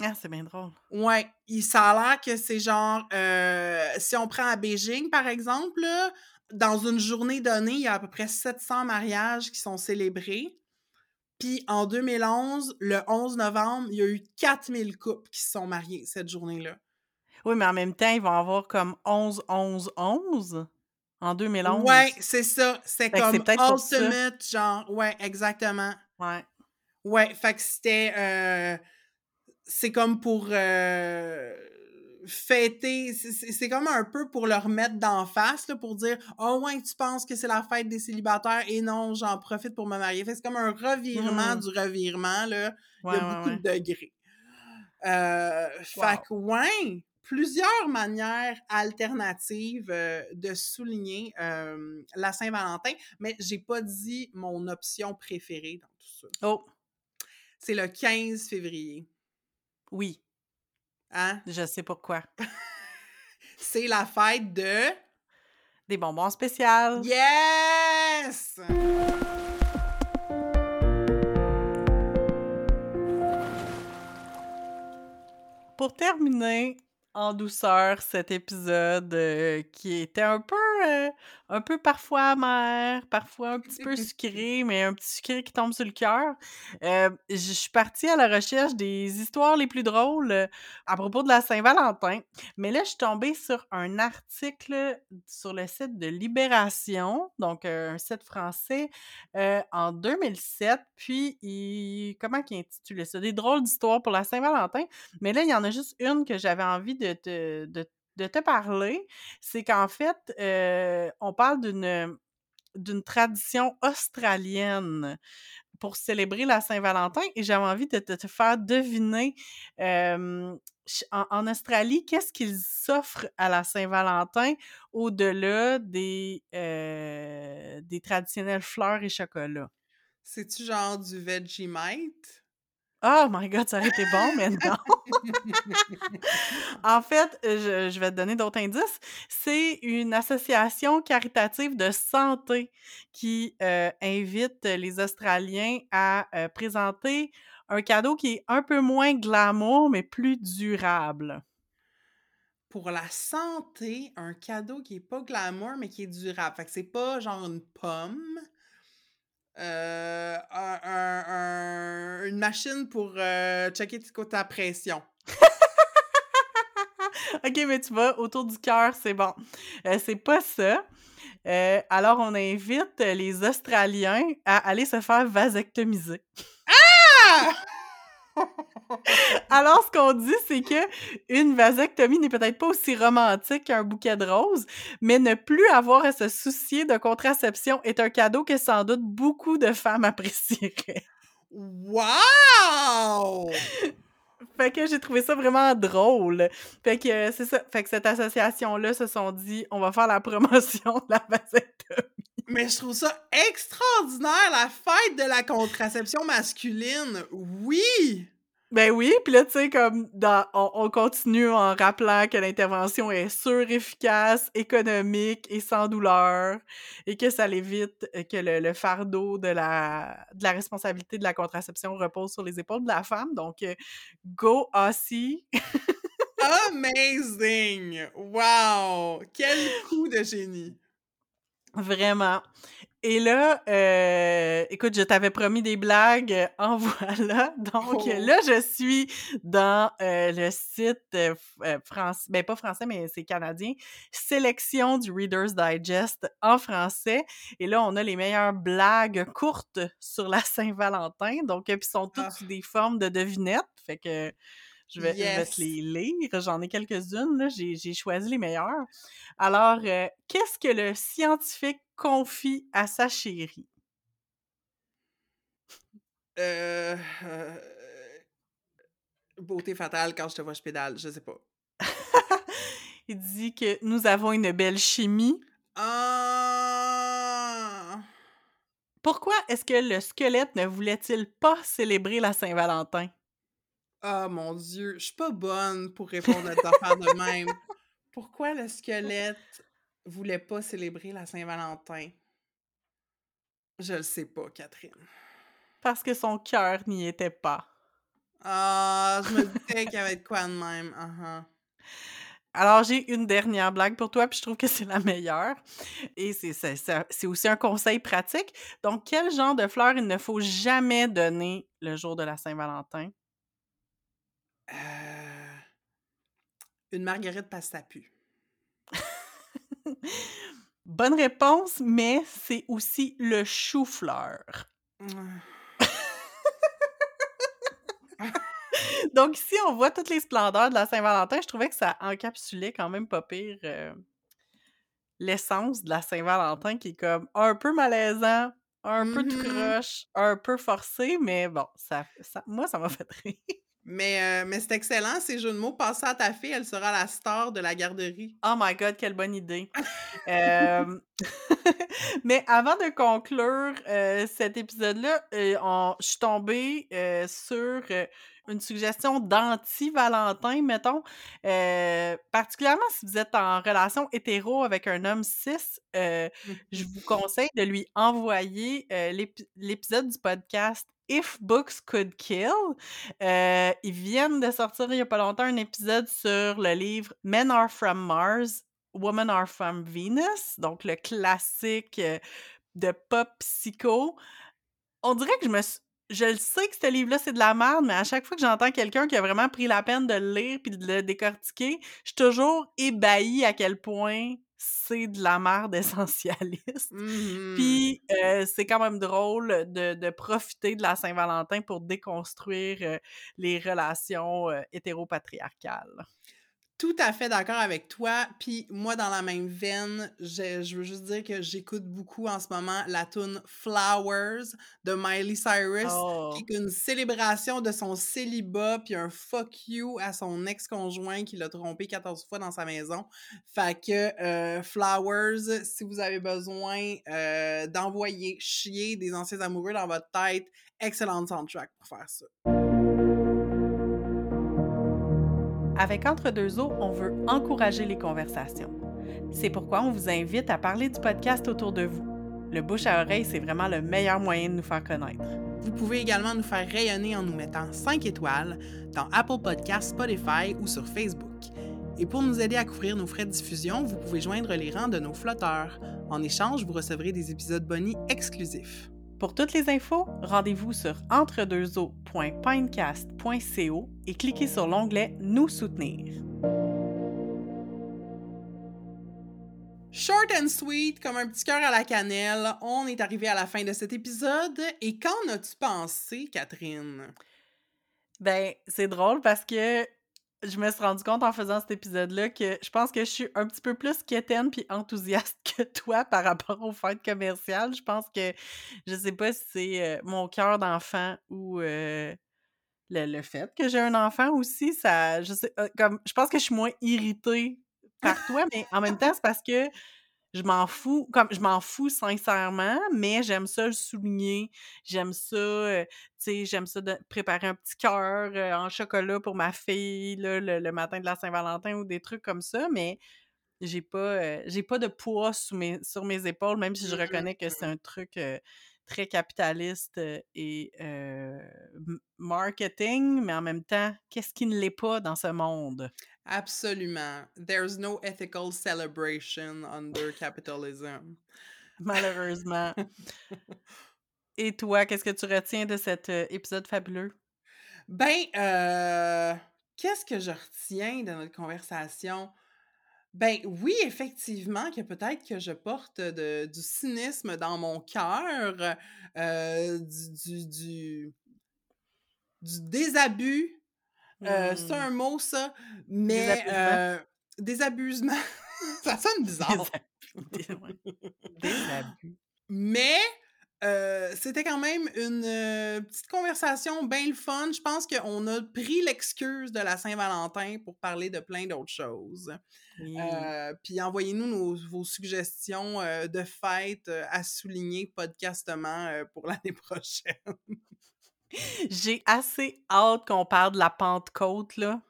Ah, c'est bien drôle. Ouais, il, ça a l'air que c'est genre, euh, si on prend à Beijing, par exemple, là, dans une journée donnée, il y a à peu près 700 mariages qui sont célébrés. Puis en 2011, le 11 novembre, il y a eu 4000 couples qui se sont mariés cette journée-là. Oui, mais en même temps, ils vont avoir comme 11-11-11 en 2011. Ouais, c'est ça. C'est comme ultimate, genre, ouais, exactement. Ouais. Ouais, fait que c'était. euh, c'est comme pour euh, fêter. c'est- comme un peu pour leur mettre d'en face, là, pour dire Oh, ouais, tu penses que c'est la fête des célibataires et non, j'en profite pour me marier. Fait c'est comme un revirement Mhm. du revirement, là. Ouais, Il y a ouais, beaucoup ouais. de degrés. Euh, Fait que, ouais, plusieurs manières alternatives euh, de souligner euh, la Saint-Valentin, mais j'ai pas dit mon option préférée dans tout ça. Oh, C'est le 15 février. oui, Hein? je sais pourquoi. C'est la fête de. Des bonbons spéciaux. Yes! Pour terminer en douceur cet épisode euh, qui était un peu, euh, un peu parfois amer, parfois un petit peu sucré, mais un petit sucré qui tombe sur le cœur, euh, je suis partie à la recherche des histoires les plus drôles à propos de la Saint-Valentin. Mais là, je suis tombée sur un article sur le site de Libération, donc un site français, en 2007. Puis, il... comment il intitulait ça? Des drôles d'histoires pour la Saint-Valentin. Mais là, il y en a juste une que j'avais envie de de, te parler. C'est qu'en fait, euh, on parle d'une tradition australienne pour célébrer la Saint-Valentin et j'avais envie de te, faire deviner en, Australie, qu'est-ce qu'ils s'offrent à la Saint-Valentin au-delà des, euh, des traditionnelles fleurs et chocolats? C'est-tu genre du Vegemite? Oh my god, ça aurait été bon, mais non. En fait, je, je vais te donner d'autres indices. C'est une association caritative de santé qui euh, invite les Australiens à euh, présenter un cadeau qui est un peu moins glamour, mais plus durable. Pour la santé, un cadeau qui est pas glamour, mais qui est durable. Fait que c'est pas genre une pomme. Euh, un- un- un- une machine pour euh, checker ta- pression. OK, mais tu vois, autour du cœur, c'est bon. Euh, c'est pas ça. Euh, alors, on invite les Australiens à aller se faire vasectomiser. Ah! Alors, ce qu'on dit, c'est que une vasectomie n'est peut-être pas aussi romantique qu'un bouquet de roses, mais ne plus avoir à se soucier de contraception est un cadeau que sans doute beaucoup de femmes apprécieraient. Wow! Fait que j'ai trouvé ça vraiment drôle. Fait que euh, c'est ça. Fait que cette association-là se sont dit, on va faire la promotion de la vasectomie. Mais je trouve ça extraordinaire, la fête de la contraception masculine. Oui! Ben oui, puis là, tu sais, comme dans, on, continue en rappelant que l'intervention est sûre, efficace, économique et sans douleur, et que ça l'évite euh, que le, fardeau de la, de la responsabilité de la contraception repose sur les épaules de la femme. Donc, euh, go Aussie! Amazing! Wow! Quel coup de génie! Vraiment. Et là, euh, écoute, je t'avais promis des blagues, euh, en voilà. Donc oh. là, je suis dans euh, le site français, ben pas français, mais c'est canadien, sélection du Reader's Digest en français. Et là, on a les meilleures blagues courtes sur la Saint-Valentin. Donc, puis sont toutes ah. des formes de devinettes. Fait que je vais, te les lire. J'en ai quelques-unes. J'ai choisi les meilleures. Alors, euh, qu'est-ce que le scientifique confie à sa chérie? Euh, euh, beauté fatale quand je te vois, je pédale. Je sais pas. Il dit que nous avons une belle chimie. Ah! Pourquoi est-ce que le squelette ne voulait-il pas célébrer la Saint-Valentin? Ah mon Dieu, je suis pas bonne pour répondre à ta affaires de même. Pourquoi le squelette voulait pas célébrer la Saint-Valentin? Je le sais pas, Catherine. Parce que son cœur n'y était pas. Ah, je me disais qu'il y avait de quoi de même. Uh-huh. Alors, j'ai une dernière blague pour toi, puis je trouve que c'est la meilleure. Et c'est aussi un conseil pratique. Donc, quel genre de fleurs il ne faut jamais donner le jour de la Saint-Valentin? Euh, une marguerite pasta pu. Bonne réponse, mais c'est aussi le chou-fleur. Donc ici, on voit toutes les splendeurs de la Saint-Valentin. Je trouvais que ça encapsulait quand même pas pire euh, l'essence de la Saint-Valentin qui est comme un peu malaisant, un peu de mm-hmm. croche, un peu forcé, mais bon, ça, ça moi, ça m'a fait rire. Mais, euh, mais c'est excellent, ces jeux de mots. Passe à ta fille, elle sera la star de la garderie. Oh my God, quelle bonne idée. mais avant de conclure euh, cet épisode-là, euh, je suis tombée sur une suggestion d'anti-Valentin, mettons. particulièrement si vous êtes en relation hétéro avec un homme cis, je mmh vous conseille de lui envoyer l'épisode du podcast If Books Could Kill. Euh, ils viennent de sortir il n'y a pas longtemps un épisode sur le livre Men Are From Mars, Women Are From Venus, donc le classique euh, de pop psycho. On dirait que je me je le sais que ce livre-là, c'est de la merde, mais à chaque fois que j'entends quelqu'un qui a vraiment pris la peine de le lire puis de le décortiquer, je suis toujours ébahie à quel point c'est de la merde essentialiste. Mmh Puis euh, c'est quand même drôle de, profiter de la Saint-Valentin pour déconstruire euh, les relations euh, hétéropatriarcales tout à fait d'accord avec toi. Puis moi, dans la même veine, je, veux juste dire que j'écoute beaucoup en ce moment la tune Flowers de Miley Cyrus, qui oh. est une célébration de son célibat, puis un fuck you à son ex-conjoint qui l'a trompé 14 fois dans sa maison. Fait que euh, Flowers, si vous avez besoin euh, d'envoyer chier des anciens amoureux dans votre tête, excellente soundtrack pour faire ça. Avec Entre deux eaux, on veut encourager les conversations. C'est pourquoi on vous invite à parler du podcast autour de vous. Le bouche à oreille, c'est vraiment le meilleur moyen de nous faire connaître. Vous pouvez également nous faire rayonner en nous mettant 5 étoiles dans Apple Podcasts, Spotify ou sur Facebook. Et pour nous aider à couvrir nos frais de diffusion, vous pouvez joindre les rangs de nos flotteurs. En échange, vous recevrez des épisodes bonus exclusifs. Pour toutes les infos, rendez-vous sur entredeuxeaux.pinecast.co et cliquez sur l'onglet Nous soutenir. Short and sweet, comme un petit cœur à la cannelle, on est arrivé à la fin de cet épisode. Et qu'en as-tu pensé, Catherine? Ben, c'est drôle parce que je me suis rendu compte en faisant cet épisode-là que je pense que je suis un petit peu plus quétaine puis enthousiaste que toi par rapport aux fêtes commerciales. Je pense que je sais pas si c'est euh, mon cœur d'enfant ou euh, le, le fait que j'ai un enfant aussi. Ça, je sais, euh, comme je pense que je suis moins irritée par toi, mais en même temps, c'est parce que je m'en fous, comme je m'en fous sincèrement, mais j'aime ça le souligner. J'aime ça, euh, tu sais, j'aime ça de préparer un petit cœur euh, en chocolat pour ma fille là, le, matin de la Saint-Valentin ou des trucs comme ça, mais j'ai pas, euh, j'ai pas de poids sous mes, sur mes épaules, même si je reconnais que c'est un truc très capitaliste et marketing, mais en même temps, qu'est-ce qui ne l'est pas dans ce monde? Absolument. There's no ethical celebration under capitalism. Malheureusement. Et toi, qu'est-ce que tu retiens de cet épisode fabuleux? Ben, euh, qu'est-ce que je retiens de notre conversation? Ben oui, effectivement, que peut-être que je porte de, du cynisme dans mon cœur, euh, du, du, du désabus euh, c'est mmh. un mot, ça, mais euh, désabusement, ça sonne bizarre. Désabus. Mais euh, c'était quand même une petite conversation bien le fun. Je pense qu'on a pris l'excuse de la Saint-Valentin pour parler de plein d'autres choses. puis envoyez-nous vos suggestions de fêtes à souligner podcastement pour l'année prochaine. J'ai assez hâte qu'on parle de la Pentecôte, là.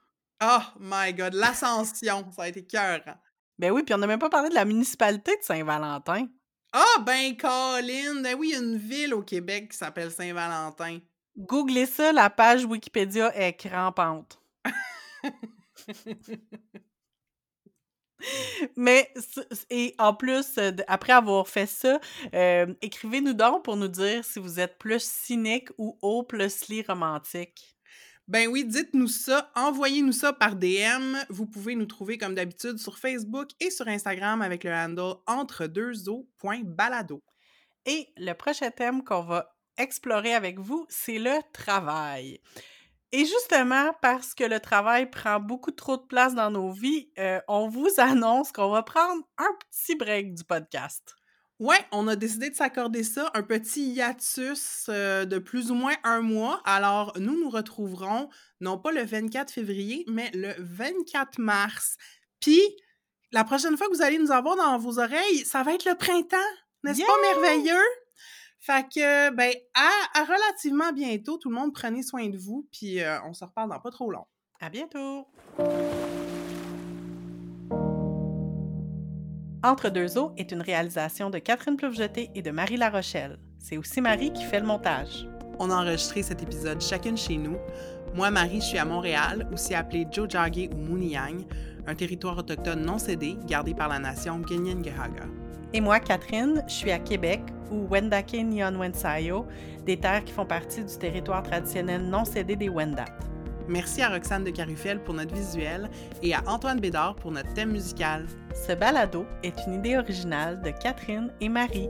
Oh my God, l'ascension, ça a été cœur. Ben oui, puis on n'a même pas parlé de la municipalité de Saint-Valentin. Ah, ben Colin, ben oui, il y a une ville au Québec qui s'appelle Saint-Valentin. Googlez ça, la page Wikipédia est crampante. Mais, et en plus, euh, après avoir fait ça, euh, écrivez-nous donc pour nous dire si vous êtes plus cynique ou hopelessly romantique. Ben oui, dites-nous ça, envoyez-nous ça par DM. Vous pouvez nous trouver comme d'habitude sur Facebook et sur Instagram avec le handle entre deux balado. Et le prochain thème qu'on va explorer avec vous, c'est le travail. Et justement, parce que le travail prend beaucoup trop de place dans nos vies, euh, on vous annonce qu'on va prendre un petit break du podcast. Ouais, on a décidé de s'accorder ça, un petit hiatus euh, de plus ou moins un mois. Alors, nous nous retrouverons non pas le 24 février, mais le 24 mars. Puis, la prochaine fois que vous allez nous avoir dans vos oreilles, ça va être le printemps. N'est-ce pas merveilleux? Fait que, ben, à, relativement bientôt. Tout le monde, prenez soin de vous, puis euh, on se reparle dans pas trop long. À bientôt! Entre deux eaux est une réalisation de Catherine Plouvejeté et de Marie La Rochelle. C'est aussi Marie qui fait le montage. On a enregistré cet épisode chacune chez nous. Moi, Marie, je suis à Montréal, aussi appelé Jojage ou Mouniang, un territoire autochtone non cédé gardé par la nation Ganyangahaga. Et moi, Catherine, je suis à Québec, ou Wendake Nyan Wensayo, des terres qui font partie du territoire traditionnel non cédé des Wendat. Merci à Roxane de Carufel pour notre visuel et à Antoine Bédard pour notre thème musical. Ce balado est une idée originale de Catherine et Marie.